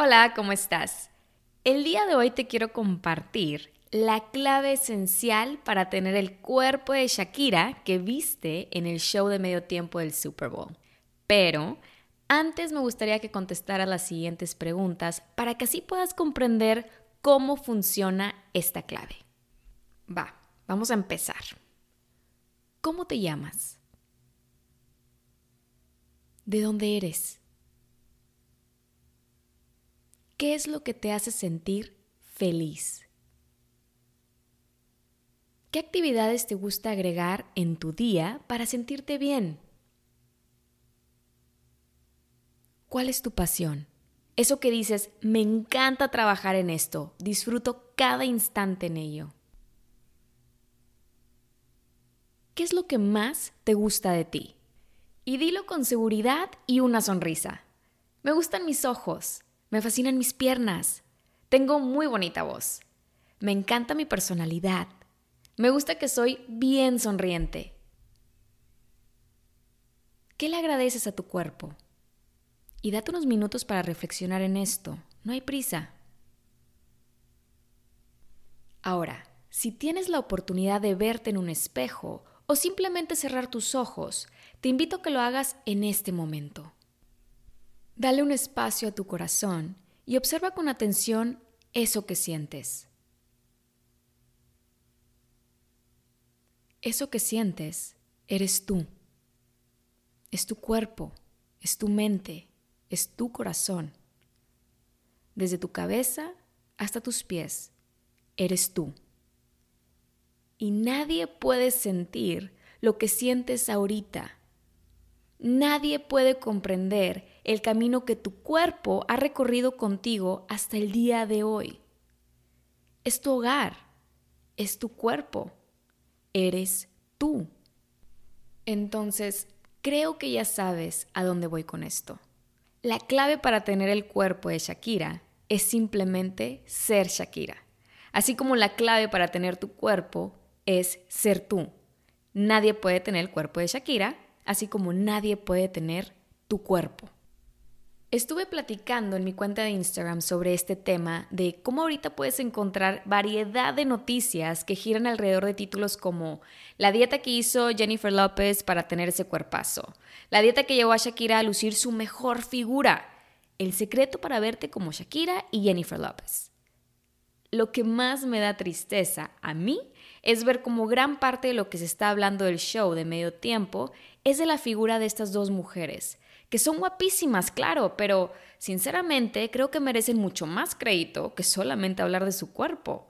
Hola, ¿cómo estás? El día de hoy te quiero compartir la clave esencial para tener el cuerpo de Shakira que viste en el show de medio tiempo del Super Bowl. Pero antes me gustaría que contestaras las siguientes preguntas para que así puedas comprender cómo funciona esta clave. Va, vamos a empezar. ¿Cómo te llamas? ¿De dónde eres? ¿Qué es lo que te hace sentir feliz? ¿Qué actividades te gusta agregar en tu día para sentirte bien? ¿Cuál es tu pasión? Eso que dices, me encanta trabajar en esto, disfruto cada instante en ello. ¿Qué es lo que más te gusta de ti? Y dilo con seguridad y una sonrisa. Me gustan mis ojos, me fascinan mis piernas. Tengo muy bonita voz. Me encanta mi personalidad. Me gusta que soy bien sonriente. ¿Qué le agradeces a tu cuerpo? Y date unos minutos para reflexionar en esto. No hay prisa. Ahora, si tienes la oportunidad de verte en un espejo o simplemente cerrar tus ojos, te invito a que lo hagas en este momento. Dale un espacio a tu corazón y observa con atención eso que sientes. Eso que sientes eres tú. Es tu cuerpo, es tu mente, es tu corazón. Desde tu cabeza hasta tus pies, eres tú. Y nadie puede sentir lo que sientes ahorita Nadie puede comprender el camino que tu cuerpo ha recorrido contigo hasta el día de hoy. Es tu hogar, es tu cuerpo, eres tú. Entonces, creo que ya sabes a dónde voy con esto. La clave para tener el cuerpo de Shakira es simplemente ser Shakira. Así como la clave para tener tu cuerpo es ser tú. Nadie puede tener el cuerpo de Shakira así como nadie puede tener tu cuerpo. Estuve platicando en mi cuenta de Instagram sobre este tema de cómo ahorita puedes encontrar variedad de noticias que giran alrededor de títulos como la dieta que hizo Jennifer Lopez para tener ese cuerpazo, la dieta que llevó a Shakira a lucir su mejor figura, el secreto para verte como Shakira y Jennifer Lopez. Lo que más me da tristeza a mí es ver cómo gran parte de lo que se está hablando del show de medio tiempo es de la figura de estas dos mujeres, que son guapísimas, claro, pero sinceramente creo que merecen mucho más crédito que solamente hablar de su cuerpo.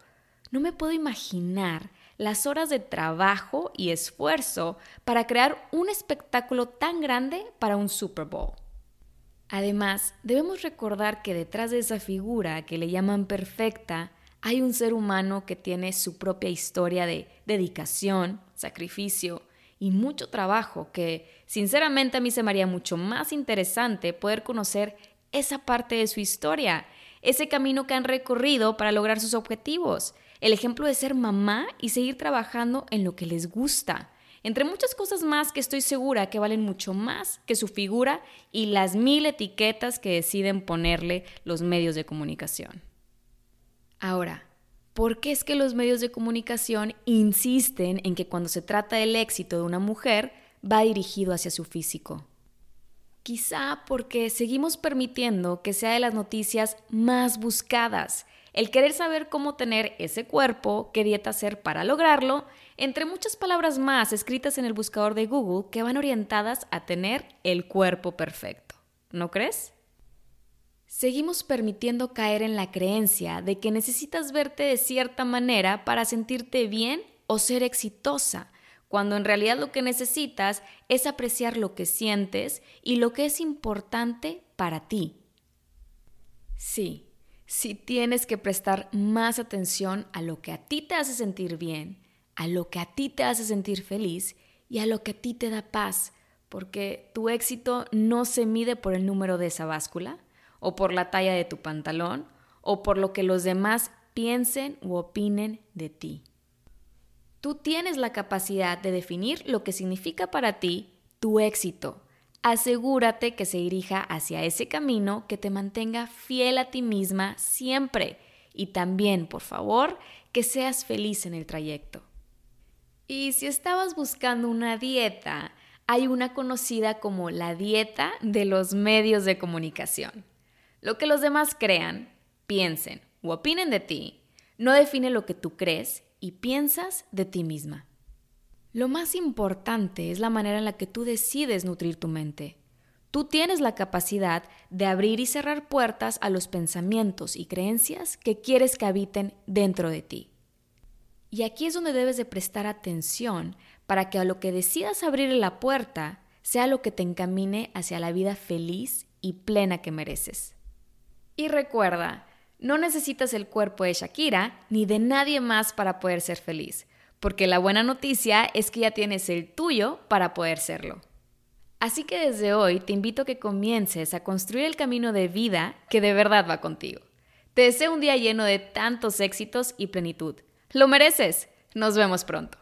No me puedo imaginar las horas de trabajo y esfuerzo para crear un espectáculo tan grande para un Super Bowl. Además, debemos recordar que detrás de esa figura que le llaman perfecta, hay un ser humano que tiene su propia historia de dedicación, sacrificio y mucho trabajo que sinceramente a mí se me haría mucho más interesante poder conocer esa parte de su historia, ese camino que han recorrido para lograr sus objetivos, el ejemplo de ser mamá y seguir trabajando en lo que les gusta, entre muchas cosas más que estoy segura que valen mucho más que su figura y las mil etiquetas que deciden ponerle los medios de comunicación. Ahora, ¿por qué es que los medios de comunicación insisten en que cuando se trata del éxito de una mujer va dirigido hacia su físico? Quizá porque seguimos permitiendo que sea de las noticias más buscadas, el querer saber cómo tener ese cuerpo, qué dieta hacer para lograrlo, entre muchas palabras más escritas en el buscador de Google que van orientadas a tener el cuerpo perfecto. ¿No crees? Seguimos permitiendo caer en la creencia de que necesitas verte de cierta manera para sentirte bien o ser exitosa, cuando en realidad lo que necesitas es apreciar lo que sientes y lo que es importante para ti. Sí, sí tienes que prestar más atención a lo que a ti te hace sentir bien, a lo que a ti te hace sentir feliz y a lo que a ti te da paz, porque tu éxito no se mide por el número de esa báscula, o por la talla de tu pantalón, o por lo que los demás piensen u opinen de ti. Tú tienes la capacidad de definir lo que significa para ti tu éxito. Asegúrate que se dirija hacia ese camino que te mantenga fiel a ti misma siempre y también, por favor, que seas feliz en el trayecto. Y si estabas buscando una dieta, hay una conocida como la dieta de los medios de comunicación. Lo que los demás crean, piensen o opinen de ti no define lo que tú crees y piensas de ti misma. Lo más importante es la manera en la que tú decides nutrir tu mente. Tú tienes la capacidad de abrir y cerrar puertas a los pensamientos y creencias que quieres que habiten dentro de ti. Y aquí es donde debes de prestar atención para que a lo que decidas abrir la puerta sea lo que te encamine hacia la vida feliz y plena que mereces. Y recuerda, no necesitas el cuerpo de Shakira ni de nadie más para poder ser feliz, porque la buena noticia es que ya tienes el tuyo para poder serlo. Así que desde hoy te invito a que comiences a construir el camino de vida que de verdad va contigo. Te deseo un día lleno de tantos éxitos y plenitud. Lo mereces. Nos vemos pronto.